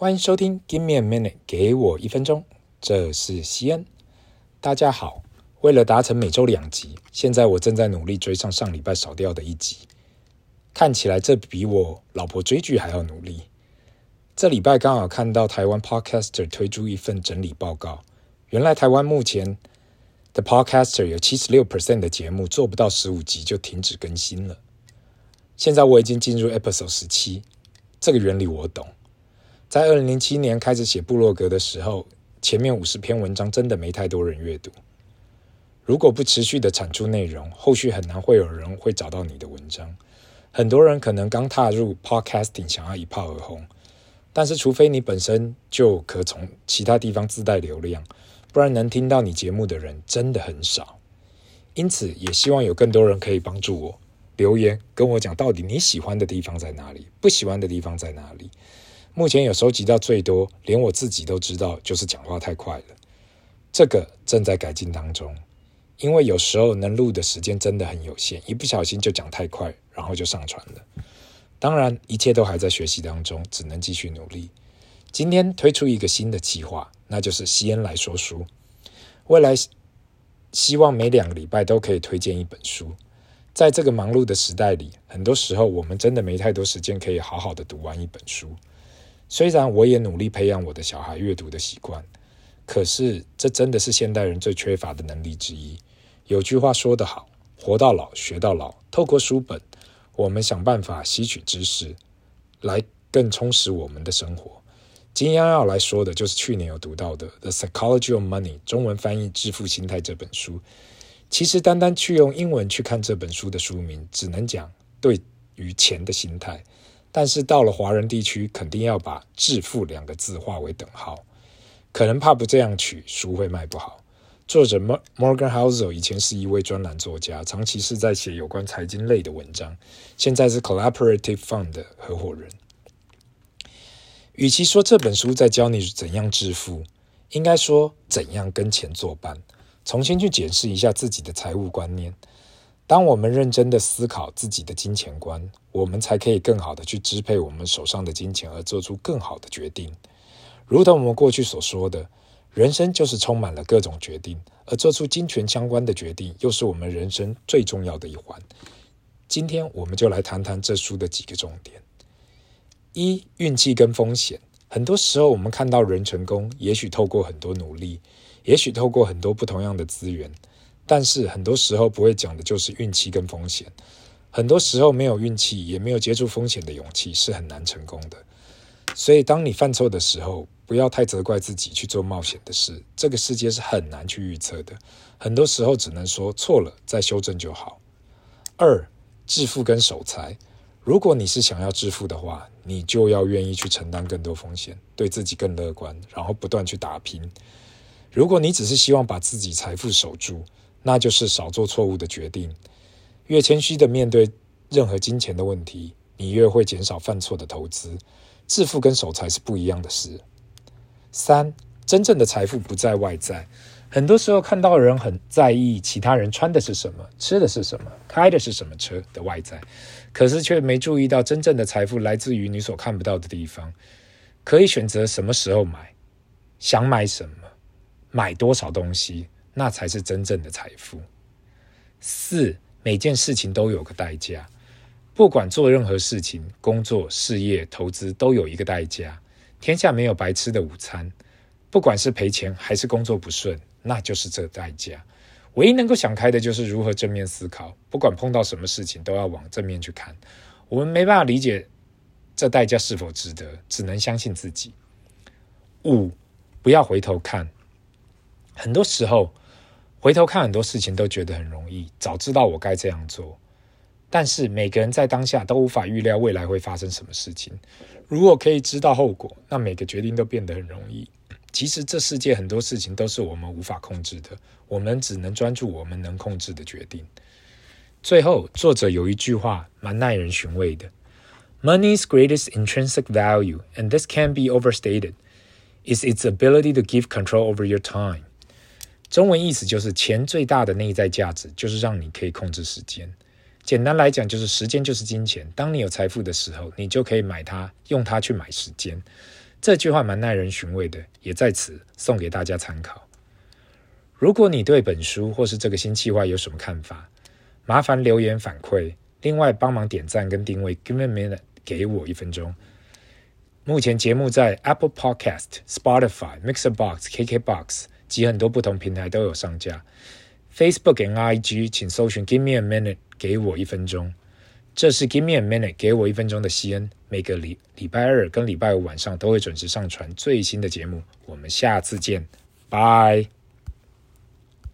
欢迎收听 Give me a minute，给我一分钟。这是西恩。大家好，为了达成每周两集，现在我正在努力追上上礼拜少掉的一集。看起来这比我老婆追剧还要努力。这礼拜刚好看到台湾 Podcaster 推出一份整理报告，原来台湾目前的 Podcaster 有七十六 percent 的节目做不到十五集就停止更新了。现在我已经进入 Episode 十七，这个原理我懂。在二零零七年开始写部落格的时候，前面五十篇文章真的没太多人阅读。如果不持续的产出内容，后续很难会有人会找到你的文章。很多人可能刚踏入 Podcasting，想要一炮而红，但是除非你本身就可从其他地方自带流量，不然能听到你节目的人真的很少。因此，也希望有更多人可以帮助我留言，跟我讲到底你喜欢的地方在哪里，不喜欢的地方在哪里。目前有收集到最多，连我自己都知道，就是讲话太快了。这个正在改进当中，因为有时候能录的时间真的很有限，一不小心就讲太快，然后就上传了。当然，一切都还在学习当中，只能继续努力。今天推出一个新的计划，那就是西恩来说书。未来希望每两个礼拜都可以推荐一本书。在这个忙碌的时代里，很多时候我们真的没太多时间可以好好的读完一本书。虽然我也努力培养我的小孩阅读的习惯，可是这真的是现代人最缺乏的能力之一。有句话说得好：“活到老，学到老。”透过书本，我们想办法吸取知识，来更充实我们的生活。今天要来说的就是去年有读到的《The Psychology of Money》（中文翻译《致富心态》这本书）。其实，单单去用英文去看这本书的书名，只能讲对于钱的心态。但是到了华人地区，肯定要把“致富”两个字划为等号，可能怕不这样取书会卖不好。作者 Morgan Housel 以前是一位专栏作家，长期是在写有关财经类的文章，现在是 Collaborative Fund 的合伙人。与其说这本书在教你怎样致富，应该说怎样跟钱作伴，重新去检视一下自己的财务观念。当我们认真的思考自己的金钱观，我们才可以更好的去支配我们手上的金钱，而做出更好的决定。如同我们过去所说的，人生就是充满了各种决定，而做出金钱相关的决定，又是我们人生最重要的一环。今天我们就来谈谈这书的几个重点：一、运气跟风险。很多时候，我们看到人成功，也许透过很多努力，也许透过很多不同样的资源。但是很多时候不会讲的就是运气跟风险，很多时候没有运气，也没有接触风险的勇气是很难成功的。所以当你犯错的时候，不要太责怪自己去做冒险的事。这个世界是很难去预测的，很多时候只能说错了再修正就好。二，致富跟守财。如果你是想要致富的话，你就要愿意去承担更多风险，对自己更乐观，然后不断去打拼。如果你只是希望把自己财富守住，那就是少做错误的决定。越谦虚的面对任何金钱的问题，你越会减少犯错的投资。致富跟守财是不一样的事。三，真正的财富不在外在。很多时候看到人很在意其他人穿的是什么、吃的是什么、开的是什么车的外在，可是却没注意到真正的财富来自于你所看不到的地方。可以选择什么时候买，想买什么，买多少东西。那才是真正的财富。四，每件事情都有个代价，不管做任何事情，工作、事业、投资都有一个代价。天下没有白吃的午餐，不管是赔钱还是工作不顺，那就是这代价。唯一能够想开的就是如何正面思考，不管碰到什么事情都要往正面去看。我们没办法理解这代价是否值得，只能相信自己。五，不要回头看，很多时候。回头看很多事情都觉得很容易，早知道我该这样做。但是每个人在当下都无法预料未来会发生什么事情。如果可以知道后果，那每个决定都变得很容易。其实这世界很多事情都是我们无法控制的，我们只能专注我们能控制的决定。最后，作者有一句话蛮耐人寻味的：“Money's greatest intrinsic value, and this can be overstated, is its ability to give control over your time.” 中文意思就是钱最大的内在价值就是让你可以控制时间。简单来讲，就是时间就是金钱。当你有财富的时候，你就可以买它，用它去买时间。这句话蛮耐人寻味的，也在此送给大家参考。如果你对本书或是这个新计划有什么看法，麻烦留言反馈。另外，帮忙点赞跟定位，Give me a minute，给我一分钟。目前节目在 Apple Podcast、Spotify、Mixer Box、KKBox 及很多不同平台都有上架。Facebook 跟 IG 请搜寻 Give me a minute，给我一分钟。这是 Give me a minute，给我一分钟的西恩。每个礼礼拜二跟礼拜五晚上都会准时上传最新的节目。我们下次见，拜。